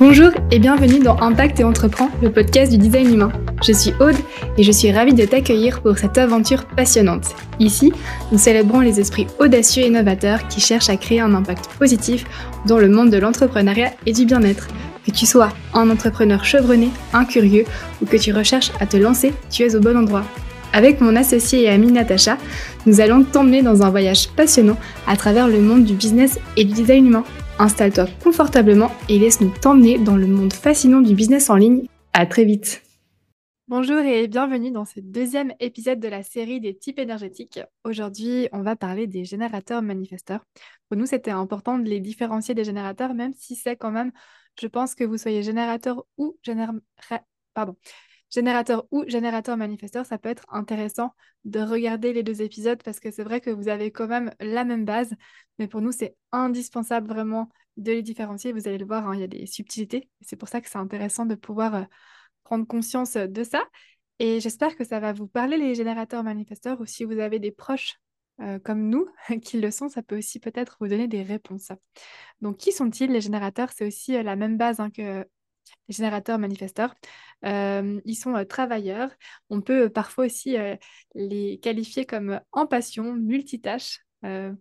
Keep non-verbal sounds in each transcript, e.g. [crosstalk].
Bonjour et bienvenue dans Impact et Entreprend, le podcast du design humain. Je suis Aude et je suis ravie de t'accueillir pour cette aventure passionnante. Ici, nous célébrons les esprits audacieux et innovateurs qui cherchent à créer un impact positif dans le monde de l'entrepreneuriat et du bien-être. Que tu sois un entrepreneur chevronné, un curieux ou que tu recherches à te lancer, tu es au bon endroit. Avec mon associé et amie Natacha, nous allons t'emmener dans un voyage passionnant à travers le monde du business et du design humain. Installe-toi confortablement et laisse-nous t'emmener dans le monde fascinant du business en ligne. À très vite. Bonjour et bienvenue dans ce deuxième épisode de la série des types énergétiques. Aujourd'hui, on va parler des générateurs manifesteurs. Pour nous, c'était important de les différencier des générateurs, même si c'est quand même, je pense que vous soyez générateur ou générateur, pardon, générateur ou générateur manifesteur, ça peut être intéressant de regarder les deux épisodes parce que c'est vrai que vous avez quand même la même base, mais pour nous, c'est indispensable vraiment de les différencier. Vous allez le voir, hein, il y a des subtilités. C'est pour ça que c'est intéressant de pouvoir euh, prendre conscience de ça. Et j'espère que ça va vous parler, les générateurs manifesteurs, ou si vous avez des proches euh, comme nous [laughs] qui le sont, ça peut aussi peut-être vous donner des réponses. Donc, qui sont-ils les générateurs? C'est aussi euh, la même base hein, que les générateurs manifesteurs. Euh, ils sont euh, travailleurs. On peut euh, parfois aussi les qualifier comme en passion, multitâches.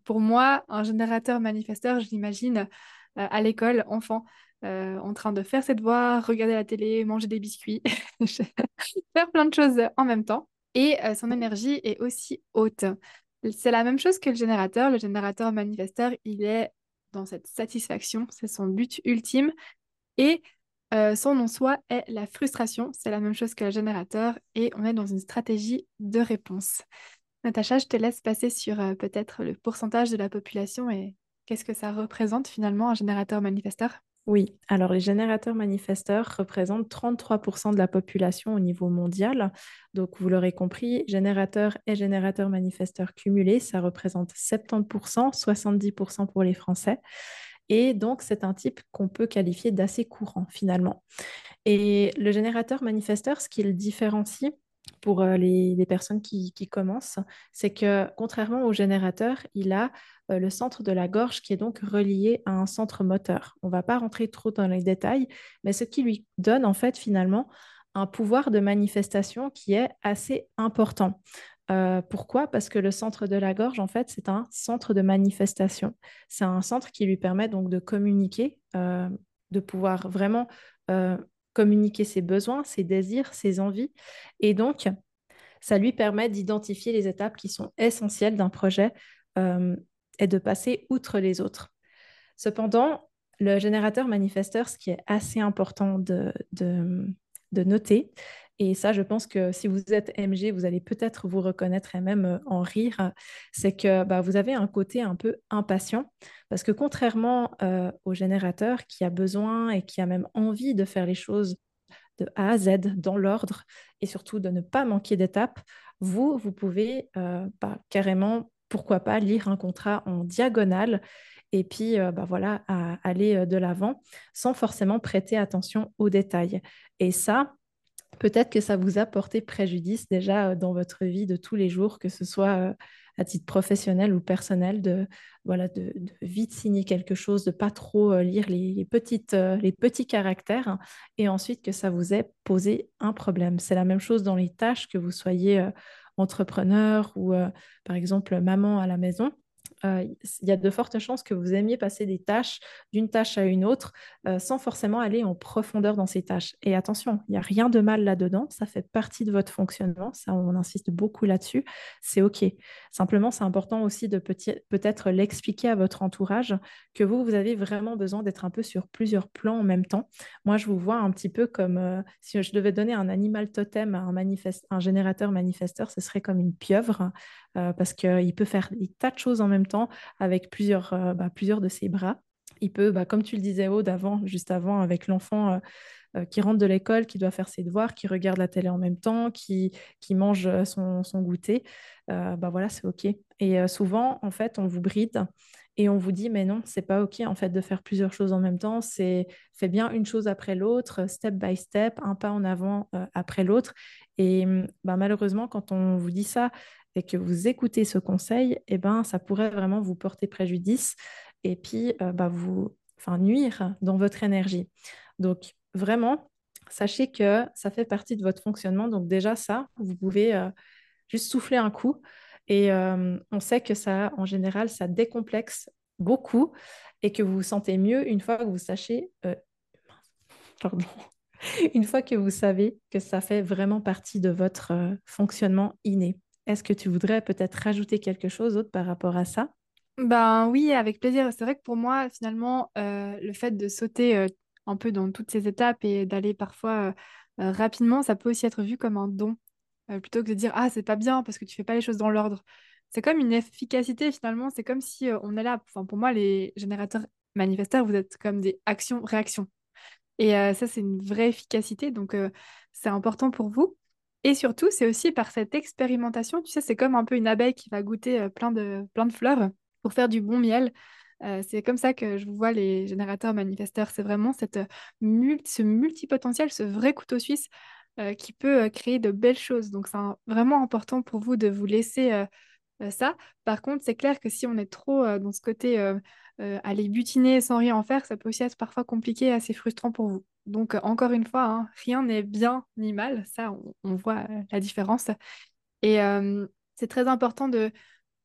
pour moi, un générateur manifesteur, je l'imagine à l'école, enfant, en train de faire ses devoirs, regarder la télé, manger des biscuits, [laughs] faire plein de choses en même temps. Et son énergie est aussi haute. C'est la même chose que le générateur. Le générateur manifesteur, il est dans cette satisfaction, c'est son but ultime. Et euh, son nom soi est la frustration. C'est la même chose que le générateur et on est dans une stratégie de réponse. Natacha, je te laisse passer sur euh, peut-être le pourcentage de la population et qu'est-ce que ça représente finalement un générateur manifesteur? Oui, alors les générateurs manifesteurs représentent 33% de la population au niveau mondial. Donc vous l'aurez compris, générateurs et générateurs manifesteurs cumulés, ça représente 70%, 70% pour les Français. Et donc, c'est un type qu'on peut qualifier d'assez courant finalement. Et le générateur manifesteur, ce qui le différencie pour euh, les, personnes qui, commencent, c'est que contrairement au générateur, il a euh, le centre de la gorge qui est donc relié à un centre moteur. On ne va pas rentrer trop dans les détails, mais ce qui lui donne en fait finalement un pouvoir de manifestation qui est assez important. Euh, pourquoi? Parce que le centre de la gorge, en fait, c'est un centre de manifestation. C'est un centre qui lui permet donc de communiquer, euh, de pouvoir vraiment euh, communiquer ses besoins, ses désirs, ses envies. Et donc, ça lui permet d'identifier les étapes qui sont essentielles d'un projet et de passer outre les autres. Cependant, le générateur manifesteur, ce qui est assez important de, de noter, et ça, je pense que si vous êtes MG, vous allez peut-être vous reconnaître et même euh, en rire, c'est que bah, vous avez un côté un peu impatient, parce que contrairement euh, au générateur qui a besoin et qui a même envie de faire les choses de A à Z dans l'ordre et surtout de ne pas manquer d'étapes, vous, vous pouvez euh, bah, carrément, pourquoi pas, lire un contrat en diagonale et puis bah, voilà, aller de l'avant sans forcément prêter attention aux détails. Et ça, peut-être que ça vous a porté préjudice déjà euh, dans votre vie de tous les jours, que ce soit euh, à titre professionnel ou personnel, de, voilà, vite signer quelque chose, de pas trop euh, lire les petits caractères, hein, et ensuite que ça vous ait posé un problème. C'est la même chose dans les tâches, que vous soyez entrepreneur ou par exemple maman à la maison. Euh, il y a de fortes chances que vous aimiez passer des tâches d'une tâche à une autre euh, sans forcément aller en profondeur dans ces tâches. Et attention, il n'y a rien de mal là-dedans, ça fait partie de votre fonctionnement, on insiste beaucoup là-dessus, c'est OK. Simplement, c'est important aussi de peut-être l'expliquer à votre entourage que vous, vous avez vraiment besoin d'être un peu sur plusieurs plans en même temps. Moi, je vous vois un petit peu comme euh, si je devais donner un animal totem à un, un générateur manifesteur, ce serait comme une pieuvre parce qu'il peut faire des tas de choses en même temps avec plusieurs, euh, bah, plusieurs de ses bras. Il peut, bah, comme tu le disais, Aude, avant, juste avant, avec l'enfant euh, euh, qui rentre de l'école, qui doit faire ses devoirs, qui regarde la télé en même temps, qui, mange son, goûter, bah voilà, c'est OK. Et souvent, en fait, on vous bride et on vous dit, mais non, c'est pas OK, en fait, de faire plusieurs choses en même temps. C'est fais bien une chose après l'autre, step by step, un pas en avant après l'autre. Et bah, malheureusement, quand on vous dit ça et que vous écoutez ce conseil, eh ben, ça pourrait vraiment vous porter préjudice et puis euh, bah, vous nuire dans votre énergie. Donc, vraiment, sachez que ça fait partie de votre fonctionnement. Donc, déjà, ça, vous pouvez euh, juste souffler un coup. Et euh, on sait que ça, en général, ça décomplexe beaucoup et que vous vous sentez mieux une fois que vous sachez, euh, [laughs] une fois que vous savez que ça fait vraiment partie de votre fonctionnement inné. Est-ce que tu voudrais peut-être rajouter quelque chose d'autre par rapport à ça? Ben oui, avec plaisir. C'est vrai que pour moi, finalement, euh, le fait de sauter euh, un peu dans toutes ces étapes et d'aller parfois euh, rapidement, ça peut aussi être vu comme un don, plutôt que de dire ah c'est pas bien parce que tu fais pas les choses dans l'ordre. C'est comme une efficacité finalement. C'est comme si on est là. Pour moi, les générateurs manifesteurs, vous êtes comme des actions-réactions. Et ça, c'est une vraie efficacité. Donc c'est important pour vous. Et surtout, c'est aussi par cette expérimentation, tu sais, c'est comme un peu une abeille qui va goûter plein de, plein de fleurs pour faire du bon miel. C'est comme ça que je vois les générateurs manifesteurs. C'est vraiment cette, euh, ce multipotentiel, ce vrai couteau suisse qui peut créer de belles choses. Donc, c'est vraiment important pour vous de vous laisser ça. Par contre, c'est clair que si on est trop dans ce côté aller butiner sans rien en faire, ça peut aussi être parfois compliqué et assez frustrant pour vous. Donc, encore une fois, hein, rien n'est bien ni mal. Ça, on, voit la différence. Et c'est très important de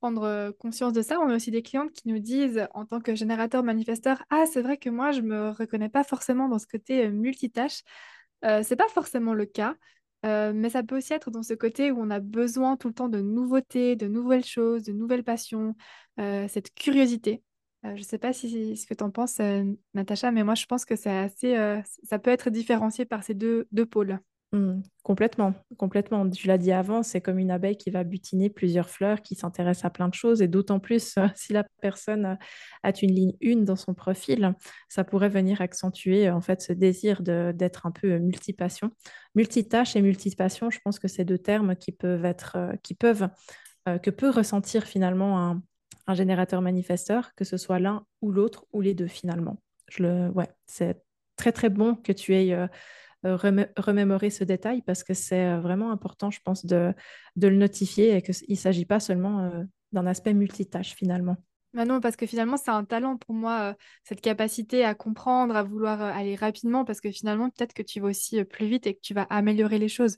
prendre euh, conscience de ça. On a aussi des clientes qui nous disent, en tant que générateur manifesteur, ah, c'est vrai que moi, je me reconnais pas forcément dans ce côté euh, multitâche. Euh, c'est pas forcément le cas, euh, mais ça peut aussi être dans ce côté où on a besoin tout le temps de nouveautés, de nouvelles choses, de nouvelles passions, cette curiosité. Je sais pas si ce que tu en penses, Natacha, mais moi, je pense que assez, ça peut être différencié par ces deux, deux pôles. Mmh, complètement, complètement. Tu l'as dit avant, c'est comme une abeille qui va butiner plusieurs fleurs, qui s'intéresse à plein de choses, et d'autant plus euh, si la personne a une ligne une dans son profil, ça pourrait venir accentuer en fait ce désir d'être un peu multipassion. Multitâche et multipassion, je pense que c'est deux termes qui peuvent être, euh, qui peuvent, euh, que peut ressentir finalement un, un générateur manifesteur, que ce soit l'un ou l'autre ou les deux finalement. Je le, ouais, c'est très très bon que tu aies euh, remémorer ce détail parce que c'est euh, vraiment important, je pense, de, de le notifier et qu'il ne s'agit pas seulement euh, d'un aspect multitâche finalement. Bah non, parce que finalement, c'est un talent pour moi, cette capacité à comprendre, à vouloir aller rapidement, parce que finalement, peut-être que tu vas aussi plus vite et que tu vas améliorer les choses.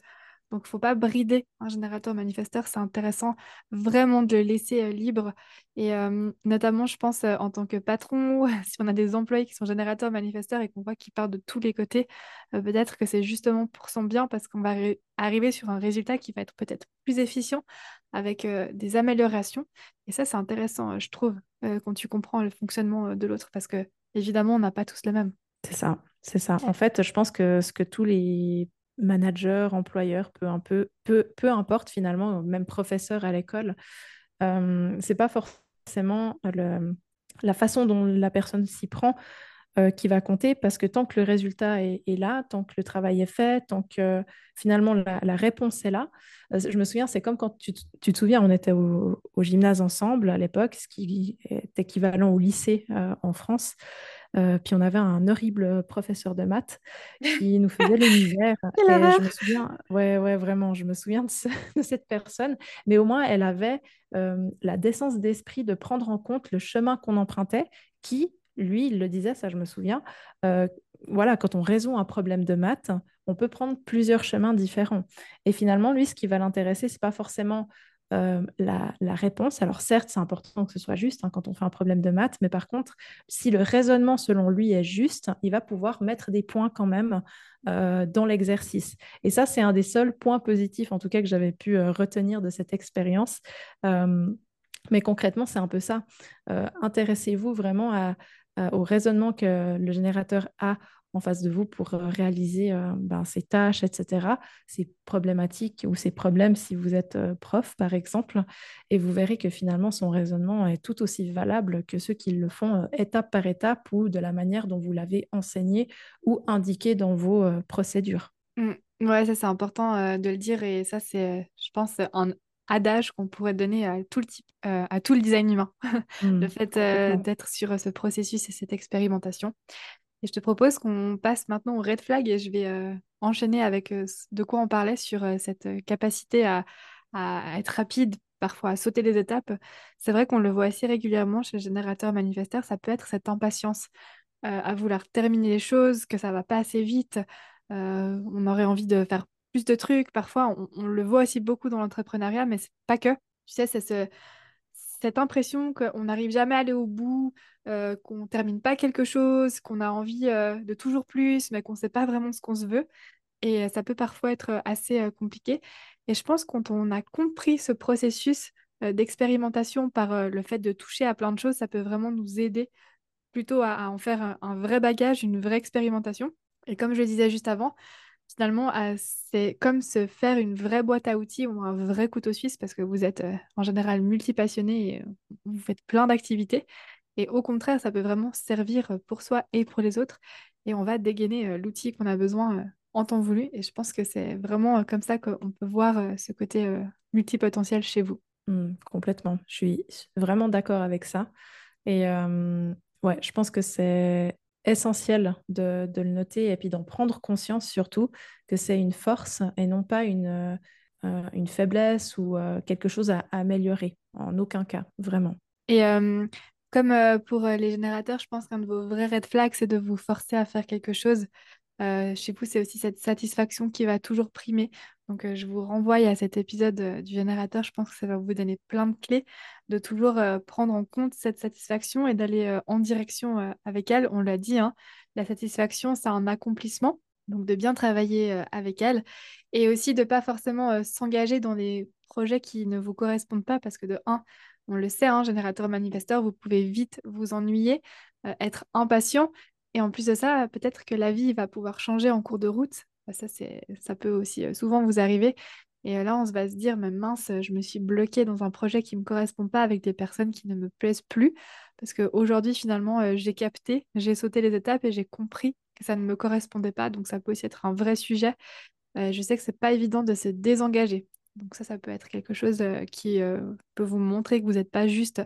Donc, il ne faut pas brider un générateur manifesteur. C'est intéressant vraiment de le laisser euh, libre. Et euh, notamment, je pense, euh, en tant que patron, [laughs] si on a des employés qui sont générateurs manifesteurs et qu'on voit qu'ils partent de tous les côtés, peut-être que c'est justement pour son bien parce qu'on va arriver sur un résultat qui va être peut-être plus efficient avec des améliorations. Et ça, c'est intéressant, je trouve, quand tu comprends le fonctionnement de l'autre parce que, évidemment, on n'a pas tous le même. C'est ça, c'est ça. En fait, je pense que ce que tous les manager, employeur, peu, un peu, peu, peu importe finalement, même professeur à l'école, euh, c'est pas forcément la façon dont la personne s'y prend euh, qui va compter parce que tant que le résultat est, là, tant que le travail est fait, tant que finalement la, réponse est là, euh, je me souviens, c'est comme quand tu, tu, te souviens, on était au, au gymnase ensemble à l'époque, ce qui est équivalent au lycée euh, en France. Puis on avait un horrible professeur de maths qui [laughs] nous faisait les misères. et je me souviens, ouais, ouais, vraiment, je me souviens de, [laughs] de cette personne. Mais au moins, elle avait la décence d'esprit de prendre en compte le chemin qu'on empruntait, qui lui, il le disait, ça je me souviens, euh, voilà, quand on résout un problème de maths, on peut prendre plusieurs chemins différents. Et finalement, lui, ce qui va l'intéresser, c'est pas forcément euh, la, réponse. Alors certes, c'est important que ce soit juste hein, quand on fait un problème de maths, mais par contre, si le raisonnement selon lui est juste, il va pouvoir mettre des points quand même euh, dans l'exercice. Et ça, c'est un des seuls points positifs, en tout cas, que j'avais pu retenir de cette expérience. mais concrètement, c'est un peu ça. Intéressez-vous vraiment euh, au raisonnement que le générateur a en face de vous pour euh, réaliser euh, ben, ses tâches, etc., ses problématiques ou ses problèmes si vous êtes prof, par exemple. Et vous verrez que finalement, son raisonnement est tout aussi valable que ceux qui le font étape par étape ou de la manière dont vous l'avez enseigné ou indiqué dans vos procédures. Mmh. Ouais, ça c'est important de le dire et ça c'est, je pense, un, adage qu'on pourrait donner à tout le type, euh, à tout le design humain. [laughs] le mmh, fait euh, d'être sur euh, ce processus et cette expérimentation. Et je te propose qu'on passe maintenant au red flag et je vais enchaîner avec de quoi on parlait sur cette capacité à, être rapide, parfois à sauter des étapes. C'est vrai qu'on le voit assez régulièrement chez le générateur manifesteur, ça peut être cette impatience. à vouloir terminer les choses, que ça va pas assez vite. on aurait envie de faire plus de trucs. Parfois, on, le voit aussi beaucoup dans l'entrepreneuriat, mais c'est pas que. Tu sais, c'est ce, cette impression qu'on n'arrive jamais à aller au bout, euh, qu'on termine pas quelque chose, qu'on a envie euh, de toujours plus, mais qu'on ne sait pas vraiment ce qu'on se veut. Et euh, ça peut parfois être assez compliqué. Et je pense quand on a compris ce processus d'expérimentation par le fait de toucher à plein de choses, ça peut vraiment nous aider plutôt à, en faire un, vrai bagage, une vraie expérimentation. Et comme je le disais juste avant, finalement, c'est comme se faire une vraie boîte à outils ou un vrai couteau suisse parce que vous êtes en général multipassionné et vous faites plein d'activités. Et au contraire, ça peut vraiment servir pour soi et pour les autres. Et on va dégainer l'outil qu'on a besoin en temps voulu. Et je pense que c'est vraiment comme ça qu'on peut voir ce côté multipotentiel chez vous. Mmh, complètement. Je suis vraiment d'accord avec ça. Et ouais, je pense que c'est essentiel de, le noter et puis d'en prendre conscience surtout que c'est une force et non pas une, euh, une faiblesse ou euh, quelque chose à, améliorer. En aucun cas, vraiment. Et euh, comme pour les générateurs, je pense qu'un de vos vrais red flags, c'est de vous forcer à faire quelque chose. Chez vous, c'est aussi cette satisfaction qui va toujours primer. Donc, je vous renvoie à cet épisode du générateur. Je pense que ça va vous donner plein de clés de toujours prendre en compte cette satisfaction et d'aller en direction avec elle. On l'a dit, hein, la satisfaction, c'est un accomplissement. Donc, de bien travailler avec elle et aussi de pas forcément s'engager dans des projets qui ne vous correspondent pas parce que de un, on le sait, hein, générateur manifesteur, vous pouvez vite vous ennuyer, être impatient. Et en plus de ça, peut-être que la vie va pouvoir changer en cours de route. Ça, ça peut aussi souvent vous arriver. Et là, on va se dire, mais mince, je me suis bloquée dans un projet qui ne me correspond pas avec des personnes qui ne me plaisent plus. Parce qu'aujourd'hui, finalement, j'ai capté, j'ai sauté les étapes et j'ai compris que ça ne me correspondait pas. Donc, ça peut aussi être un vrai sujet. je sais que c'est pas évident de se désengager. Donc, ça, ça peut être quelque chose qui peut vous montrer que vous n'êtes pas juste.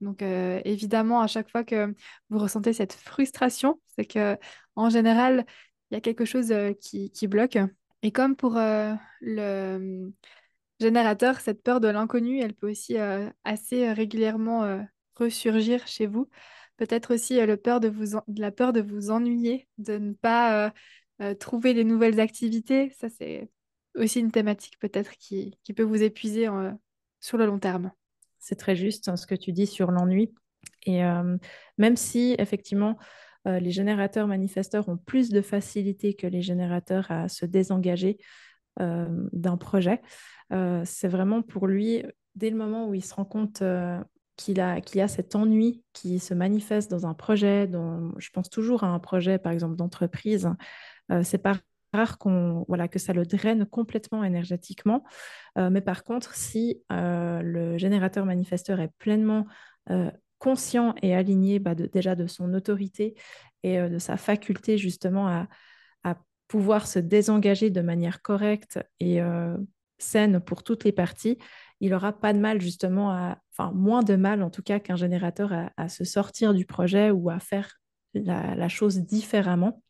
Donc, évidemment, à chaque fois que vous ressentez cette frustration, c'est que en général, il y a quelque chose qui, qui bloque. Et comme pour euh, le hum, générateur, cette peur de l'inconnu, elle peut aussi euh, assez euh, régulièrement ressurgir chez vous. Peut-être aussi le peur de vous la peur de vous ennuyer, de ne pas trouver des nouvelles activités. Ça, c'est aussi une thématique peut-être qui, qui, peut vous épuiser sur le long terme. C'est très juste hein, ce que tu dis sur l'ennui. Et même si effectivement euh, les générateurs manifesteurs ont plus de facilité que les générateurs à se désengager euh, d'un projet. Euh, c'est vraiment pour lui, dès le moment où il se rend compte qu'il a, qu'il a cet ennui qui se manifeste dans un projet, dont je pense toujours à un projet, par exemple, d'entreprise, c'est pas rare qu'on, voilà, que ça le draine complètement énergétiquement. mais par contre, si le générateur manifesteur est pleinement conscient et aligné bah, déjà de son autorité et euh, de sa faculté justement à, pouvoir se désengager de manière correcte et euh, saine pour toutes les parties, il n'aura pas de mal justement à, enfin moins de mal en tout cas qu'un générateur à, se sortir du projet ou à faire la, chose différemment.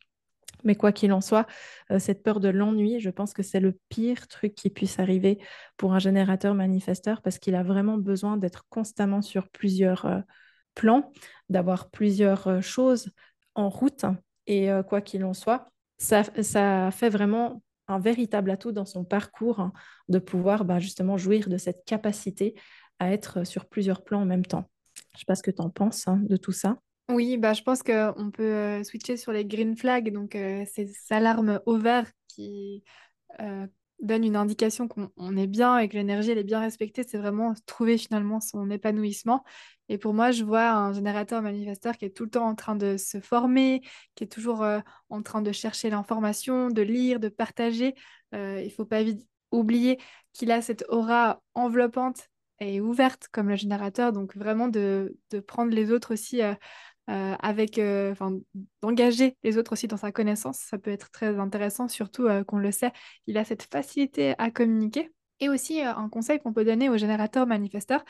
Mais quoi qu'il en soit, euh, cette peur de l'ennui, je pense que c'est le pire truc qui puisse arriver pour un générateur manifesteur parce qu'il a vraiment besoin d'être constamment sur plusieurs, plan, d'avoir plusieurs euh, choses en route. Et euh, quoi qu'il en soit, ça, ça fait vraiment un véritable atout dans son parcours hein, de pouvoir bah, justement jouir de cette capacité à être sur plusieurs plans en même temps. Je ne sais pas ce que tu en penses hein, de tout ça. Oui, bah, je pense qu'on peut euh, switcher sur les green flags, donc ces alarmes au vert qui donne une indication qu'on est bien et que l'énergie est bien respectée, c'est vraiment trouver finalement son épanouissement. Et pour moi, je vois un générateur manifesteur qui est tout le temps en train de se former, qui est toujours euh, en train de chercher l'information, de lire, de partager. Euh, il ne faut pas oublier qu'il a cette aura enveloppante et ouverte comme le générateur, donc vraiment de, prendre les autres aussi euh, euh, avec, euh, d'engager les autres aussi dans sa connaissance. Ça peut être très intéressant, surtout euh, qu'on le sait, il a cette facilité à communiquer. Et aussi, un conseil qu'on peut donner aux générateurs manifesteurs,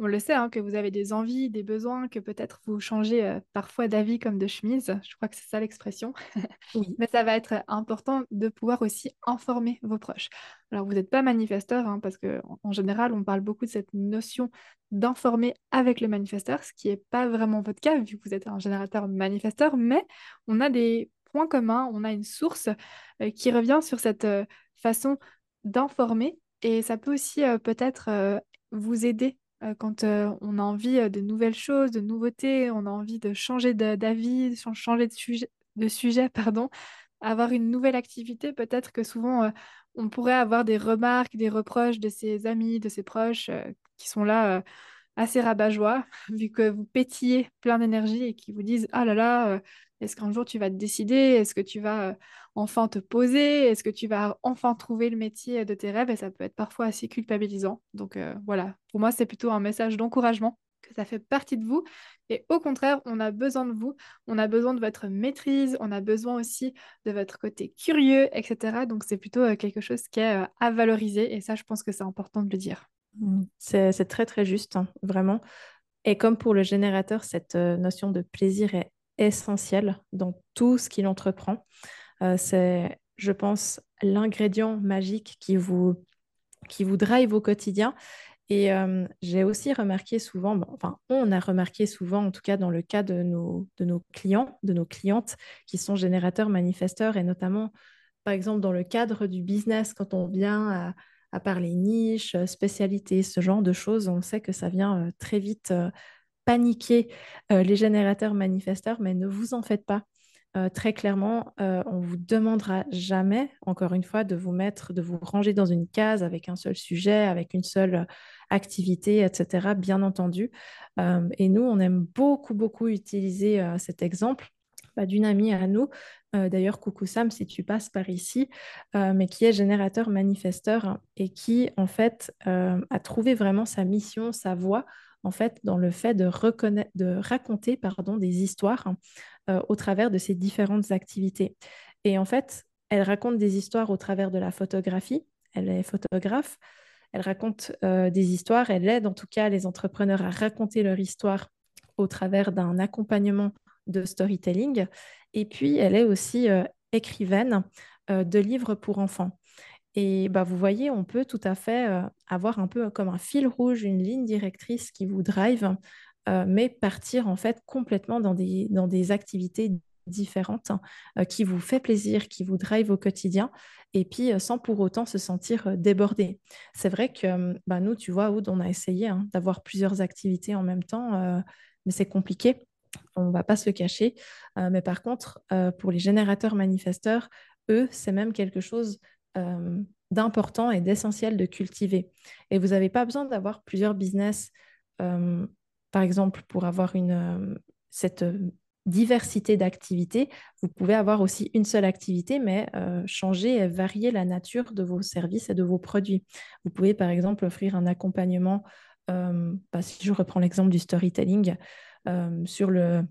on le sait, hein, que vous avez des envies, des besoins, que peut-être vous changez euh, parfois d'avis comme de chemise. Je crois que c'est ça l'expression. [laughs] Oui. Mais ça va être important de pouvoir aussi informer vos proches. Alors, vous n'êtes pas manifesteur, hein, parce qu'en en général, on parle beaucoup de cette notion d'informer avec le manifesteur, ce qui n'est pas vraiment votre cas, vu que vous êtes un générateur manifesteur, mais on a des points communs, on a une source euh, qui revient sur cette euh, façon d'informer, et ça peut aussi euh, peut-être euh, vous aider euh, quand euh, on a envie euh, de nouvelles choses, de nouveautés, on a envie de changer d'avis, changer de sujet, de sujet, [laughs] pardon, avoir une nouvelle activité. Peut-être que souvent, euh, on pourrait avoir des remarques, des reproches de ses amis, de ses proches euh, qui sont là. Assez rabat-joie, [laughs] vu que vous pétillez plein d'énergie et qui vous disent, Ah là là, euh, est-ce qu'un jour tu vas te décider? Est-ce que tu vas euh, enfin te poser? Est-ce que tu vas enfin trouver le métier de tes rêves? Et ça peut être parfois assez culpabilisant. Donc euh, voilà, pour moi, c'est plutôt un message d'encouragement que ça fait partie de vous. Et au contraire, on a besoin de vous, on a besoin de votre maîtrise, on a besoin aussi de votre côté curieux, etc. Donc c'est plutôt quelque chose qui est à valoriser. Et ça, je pense que c'est important de le dire. C'est très très juste, hein, vraiment. Et comme pour le générateur, cette euh, notion de plaisir est essentielle dans tout ce qu'il entreprend. Euh, c'est, je pense, l'ingrédient magique qui vous, qui vous drive au quotidien. Et euh, j'ai aussi remarqué souvent, bon, enfin, on a remarqué souvent, en tout cas dans le cas de nos, de nos clients, de nos clientes qui sont générateurs manifesteurs, et notamment, par exemple, dans le cadre du business, quand on vient à, à parler niche, euh, spécialité, ce genre de choses, on sait que ça vient euh, très vite euh, paniquer les générateurs manifesteurs, mais ne vous en faites pas. Très clairement, on vous demandera jamais, encore une fois, de vous mettre, de vous ranger dans une case avec un seul sujet, avec une seule activité, etc. Bien entendu. Et nous, on aime beaucoup, beaucoup utiliser cet exemple bah, d'une amie à nous, euh, d'ailleurs, coucou Sam, si tu passes par ici, euh, mais qui est générateur manifesteur hein, et qui, en fait, euh, a trouvé vraiment sa mission, sa voie, en fait, dans le fait de, de raconter pardon, des histoires hein, au travers de ses différentes activités. Et en fait, elle raconte des histoires au travers de la photographie. Elle est photographe. Elle raconte des histoires. Elle aide en tout cas les entrepreneurs à raconter leur histoire au travers d'un accompagnement de storytelling. Et puis, elle est aussi euh, écrivaine euh, de livres pour enfants. Et bah, vous voyez, on peut tout à fait euh, avoir un peu comme un fil rouge, une ligne directrice qui vous drive, mais partir en fait complètement dans des, dans des activités différentes qui vous fait plaisir, qui vous drive au quotidien, et puis sans pour autant se sentir débordé. C'est vrai que bah, nous, tu vois, Aude, on a essayé hein, d'avoir plusieurs activités en même temps, mais c'est compliqué. On ne va pas se cacher. Euh, mais par contre, euh, pour les générateurs manifesteurs, eux, c'est même quelque chose euh, d'important et d'essentiel de cultiver. Et vous n'avez pas besoin d'avoir plusieurs business, par exemple, pour avoir cette diversité d'activités. Vous pouvez avoir aussi une seule activité, mais changer et varier la nature de vos services et de vos produits. Vous pouvez, par exemple, offrir un accompagnement, bah, si je reprends l'exemple du storytelling, sur le,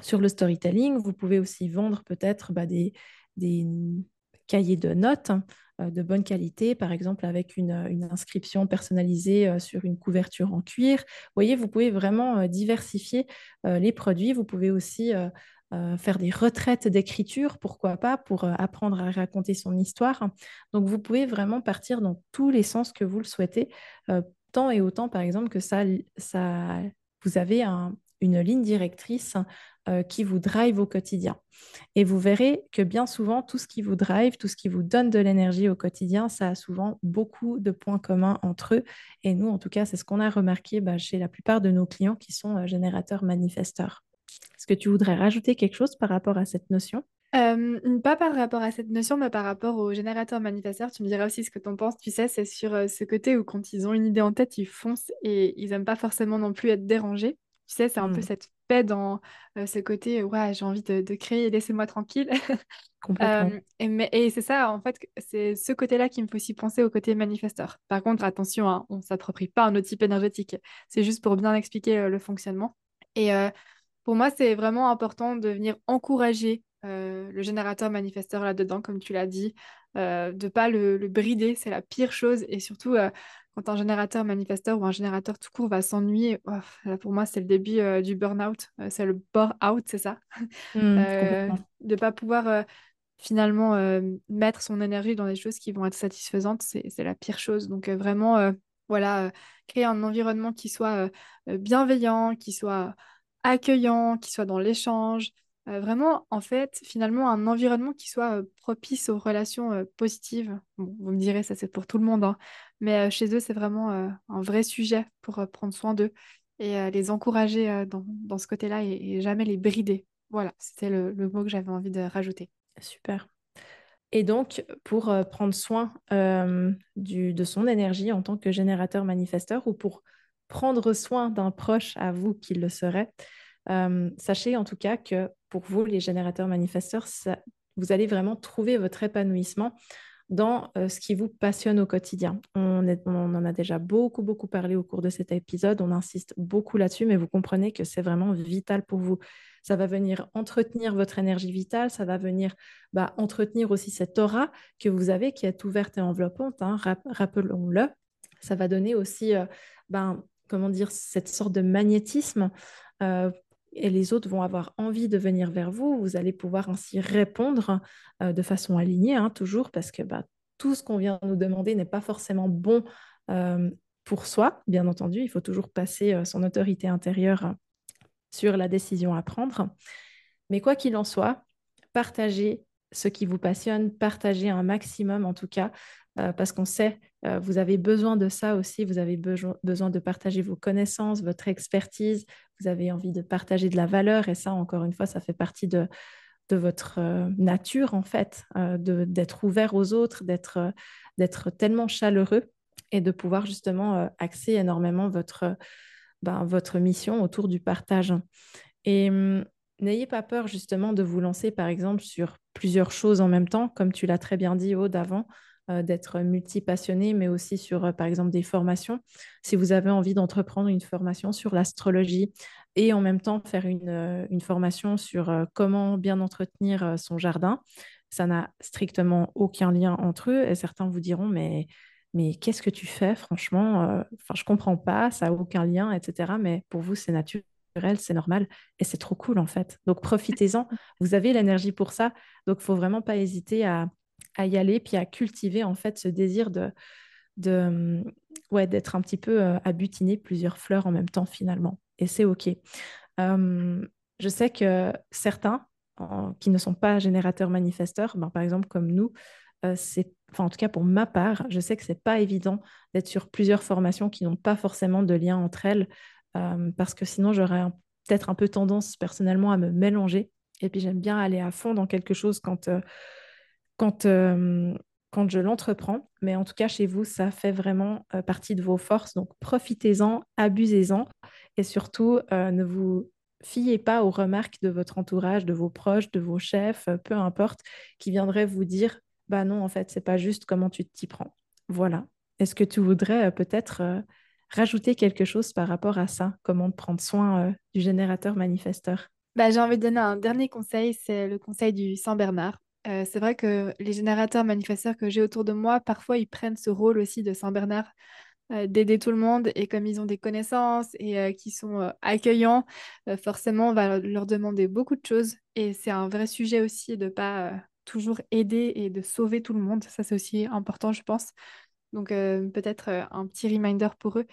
sur le storytelling, vous pouvez aussi vendre peut-être bah, des, des cahiers de notes euh, de bonne qualité, par exemple avec une, une inscription personnalisée euh, sur une couverture en cuir. Vous voyez, vous pouvez vraiment euh, diversifier euh, les produits. Vous pouvez aussi euh, euh, faire des retraites d'écriture, pourquoi pas, pour euh, apprendre à raconter son histoire. Donc, vous pouvez vraiment partir dans tous les sens que vous le souhaitez, euh, tant et autant, par exemple, que ça, ça, vous avez un, une ligne directrice euh, qui vous drive au quotidien. Et vous verrez que bien souvent, tout ce qui vous drive, tout ce qui vous donne de l'énergie au quotidien, ça a souvent beaucoup de points communs entre eux. Et nous, en tout cas, c'est ce qu'on a remarqué bah, chez la plupart de nos clients qui sont euh, générateurs manifesteurs. Est-ce que tu voudrais rajouter quelque chose par rapport à cette notion? Euh, pas par rapport à cette notion, mais par rapport au générateur manifesteur, tu me diras aussi ce que tu en penses. Tu sais, c'est sur ce côté où quand ils ont une idée en tête, ils foncent et ils aiment pas forcément non plus être dérangés. Tu sais, c'est un peu Hmm, cette paix dans euh, ce côté, ouais, j'ai envie de, de créer, laissez-moi tranquille. [laughs] complètement. Euh, et mais- et c'est ça, en fait, c'est ce côté-là qui me fait aussi penser au côté manifesteur. Par contre, attention, hein, on s'approprie pas un autre type énergétique. C'est juste pour bien expliquer euh, le fonctionnement. Et pour moi, c'est vraiment important de venir encourager euh, le générateur manifesteur là-dedans, comme tu l'as dit, euh, de pas le, le brider, c'est la pire chose. Et surtout, euh, quand un générateur manifesteur ou un générateur tout court va s'ennuyer, pour moi, c'est le début du burn-out. c'est le bore-out, c'est ça? Mmh, [laughs] de ne pas pouvoir finalement mettre son énergie dans des choses qui vont être satisfaisantes, c'est la pire chose. Donc vraiment, voilà, créer un environnement qui soit bienveillant, qui soit accueillant, qui soit dans l'échange. Vraiment, en fait, finalement, un environnement qui soit propice aux relations positives. Vous me direz, ça c'est pour tout le monde, hein, mais chez eux, c'est vraiment un vrai sujet pour prendre soin d'eux et les encourager dans, ce côté-là et, jamais les brider. Voilà, c'était le mot que j'avais envie de rajouter. Super. Et donc, pour euh, prendre soin euh, de son énergie en tant que générateur manifesteur ou pour prendre soin d'un proche à vous qui le serait, euh, sachez en tout cas que pour vous, les générateurs manifesteurs, vous allez vraiment trouver votre épanouissement dans ce qui vous passionne au quotidien. On, en a déjà beaucoup, beaucoup parlé au cours de cet épisode. On insiste beaucoup là-dessus, mais vous comprenez que c'est vraiment vital pour vous. Ça va venir entretenir votre énergie vitale, ça va venir bah, entretenir aussi cette aura que vous avez qui est ouverte et enveloppante, hein, rappelons-le. Ça va donner aussi, euh, ben, comment dire, cette sorte de magnétisme euh, et les autres vont avoir envie de venir vers vous. Vous allez pouvoir ainsi répondre euh, de façon alignée, hein, toujours, parce que bah, tout ce qu'on vient nous demander n'est pas forcément bon pour soi, bien entendu. Il faut toujours passer son autorité intérieure sur la décision à prendre. Mais quoi qu'il en soit, partagez ce qui vous passionne, partagez un maximum en tout cas, euh, parce qu'on sait, euh, vous avez besoin de ça aussi, vous avez besoin de partager vos connaissances, votre expertise, vous avez envie de partager de la valeur, et ça, encore une fois, ça fait partie de, votre euh, nature, en fait, d'être ouvert aux autres, d'être tellement chaleureux et de pouvoir justement axer énormément votre ben, votre mission autour du partage. Et hum, n'ayez pas peur justement de vous lancer par exemple sur plusieurs choses en même temps, comme tu l'as très bien dit Aude avant, d'être multi-passionné, mais aussi sur euh, par exemple des formations. Si vous avez envie d'entreprendre une formation sur l'astrologie et en même temps faire une, euh, une formation sur comment bien entretenir son jardin, ça n'a strictement aucun lien entre eux et certains vous diront mais mais qu'est-ce que tu fais franchement euh, Enfin, je comprends pas, ça n'a aucun lien, etc. Mais pour vous, c'est naturel, c'est normal et c'est trop cool en fait. Donc profitez-en. Vous avez l'énergie pour ça, donc faut vraiment pas hésiter à, y aller puis à cultiver en fait ce désir de, de ouais d'être un petit peu euh, à butiner plusieurs fleurs en même temps finalement. Et c'est ok. je sais que certains qui ne sont pas générateurs manifesteurs, ben, par exemple comme nous, euh, c'est, enfin, en tout cas pour ma part, je sais que c'est pas évident d'être sur plusieurs formations qui n'ont pas forcément de lien entre elles, euh, parce que sinon j'aurais peut-être un peu tendance personnellement à me mélanger. Et puis j'aime bien aller à fond dans quelque chose quand, euh, quand, quand je l'entreprends. Mais en tout cas, chez vous, ça fait vraiment partie de vos forces. Donc profitez-en, abusez-en et surtout ne vous fiez pas aux remarques de votre entourage, de vos proches, de vos chefs, peu importe, qui viendraient vous dire bah non, en fait, c'est pas juste comment tu t'y prends. Voilà. Est-ce que tu voudrais euh, peut-être euh, rajouter quelque chose par rapport à ça? Comment prendre soin euh, du générateur manifesteur? Bah, J'ai envie de donner un dernier conseil, c'est le conseil du Saint C'est vrai que les générateurs manifesteurs que j'ai autour de moi, parfois, ils prennent ce rôle aussi de Saint Bernard d'aider tout le monde et comme ils ont des connaissances et qui sont accueillants, forcément on va leur demander beaucoup de choses et c'est un vrai sujet aussi de pas toujours aider et de sauver tout le monde. Ça, c'est aussi important, je pense. Donc, euh, peut-être euh, un petit reminder pour eux.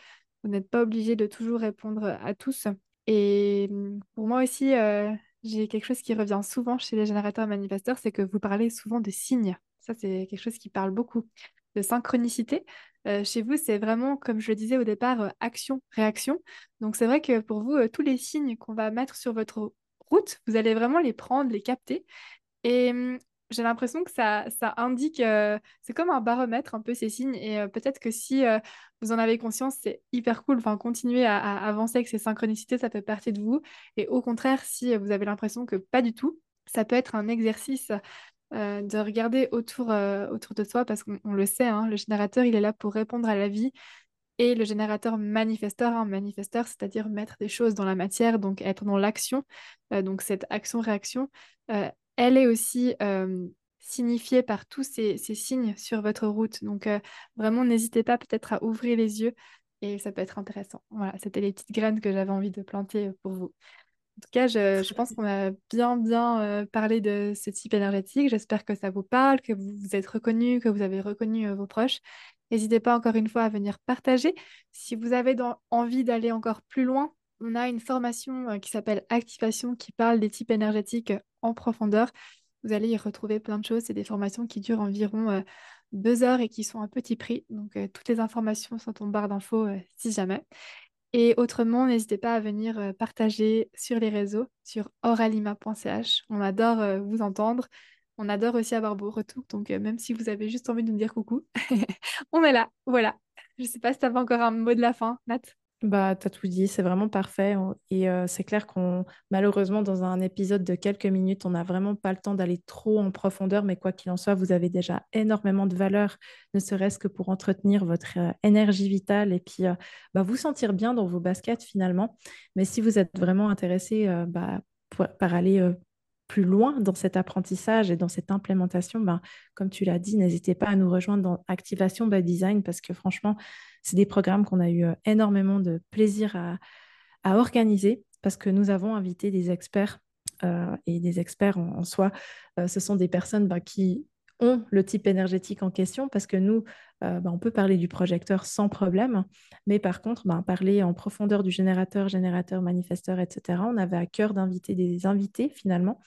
Vous n'êtes pas obligé de toujours répondre à tous. Et mm, pour moi aussi, euh, j'ai quelque chose qui revient souvent chez les générateurs manifesteurs, c'est que vous parlez souvent de signes. Ça, c'est quelque chose qui parle beaucoup. De synchronicité. chez vous, c'est vraiment, comme je le disais au départ, action-réaction. Donc, c'est vrai que pour vous, tous les signes qu'on va mettre sur votre route, vous allez vraiment les prendre, les capter. Mm, j'ai l'impression que ça, ça indique, euh, c'est comme un baromètre un peu ces signes. Et euh, peut-être que si euh, vous en avez conscience, c'est hyper cool. Enfin, continuer à, avancer avec ces synchronicités, ça fait partie de vous. Et au contraire, si vous avez l'impression que pas du tout, ça peut être un exercice de regarder autour, autour de soi parce qu'on le sait, hein, le générateur, il est là pour répondre à la vie. Et le générateur manifesteur, manifesteur, c'est-à-dire mettre des choses dans la matière, donc être dans l'action. donc cette action-réaction, elle est aussi signifié par tous ces, signes sur votre route. Donc vraiment, n'hésitez pas peut-être à ouvrir les yeux et ça peut être intéressant. Voilà, c'était les petites graines que j'avais envie de planter pour vous. En tout cas, je, pense qu'on a bien, bien parlé de ce type énergétique. J'espère que ça vous parle, que vous vous êtes reconnu, que vous avez reconnu vos proches. N'hésitez pas encore une fois à venir partager. Si vous avez envie d'aller encore plus loin, on a une formation qui s'appelle Activation qui parle des types énergétiques en profondeur. Vous allez y retrouver plein de choses. C'est des formations qui durent environ deux heures et qui sont à petit prix. Donc, toutes les informations sont en barre d'infos si jamais. Et autrement, n'hésitez pas à venir partager sur les réseaux, sur oralima.ch. On adore vous entendre. On adore aussi avoir vos retours. Donc, même si vous avez juste envie de nous dire coucou, [laughs] on est là. Voilà. Je ne sais pas si tu avais encore un mot de la fin, Nat. Bah, tu as tout dit, c'est vraiment parfait. Et c'est clair qu'on, malheureusement, dans un épisode de quelques minutes, on n'a vraiment pas le temps d'aller trop en profondeur, mais quoi qu'il en soit, vous avez déjà énormément de valeur, ne serait-ce que pour entretenir votre énergie vitale et puis bah, vous sentir bien dans vos baskets finalement. Mais si vous êtes vraiment intéressé bah, par aller plus loin dans cet apprentissage et dans cette implémentation, ben, comme tu l'as dit, n'hésitez pas à nous rejoindre dans Activation by Design parce que franchement, c'est des programmes qu'on a eu euh, énormément de plaisir à, organiser parce que nous avons invité des experts euh, et des experts en, soi. Euh, ce sont des personnes ben, qui ont le type énergétique en question parce que nous, ben, on peut parler du projecteur sans problème, mais par contre, parler en profondeur du générateur, générateur, manifesteur, etc., on avait à cœur d'inviter des invités finalement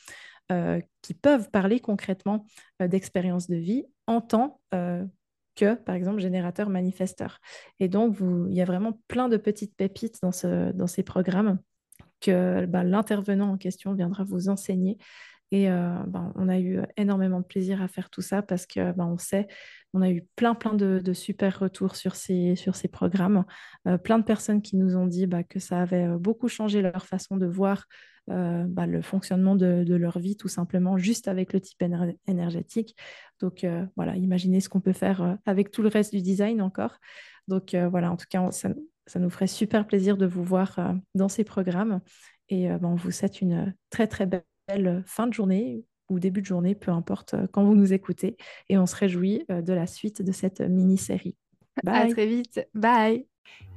qui peuvent parler concrètement d'expériences de vie en tant que, par exemple, générateur manifesteur. Et donc, vous, il y a vraiment plein de petites pépites dans, ce, dans ces programmes que bah, l'intervenant en question viendra vous enseigner. Et euh, bah, on a eu énormément de plaisir à faire tout ça parce que bah, on sait, on a eu plein, plein de, super retours sur ces, sur ces programmes. Euh, plein de personnes qui nous ont dit que ça avait euh, beaucoup changé leur façon de voir euh, bah, le fonctionnement de, leur vie, tout simplement, juste avec le type énergétique. Donc euh, voilà, imaginez ce qu'on peut faire euh, avec tout le reste du design encore. Donc voilà, en tout cas, ça, nous ferait super plaisir de vous voir dans ces programmes. Et bah, on vous souhaite une très très belle fin de journée ou début de journée, peu importe quand vous nous écoutez. Et on se réjouit de la suite de cette mini-série. [laughs] Bye. À très vite. Bye.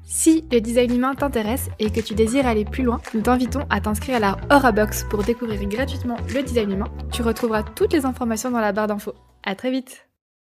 Si le design humain t'intéresse et que tu désires aller plus loin, nous t'invitons à t'inscrire à la Aura Box pour découvrir gratuitement le design humain. Tu retrouveras toutes les informations dans la barre d'infos. À très vite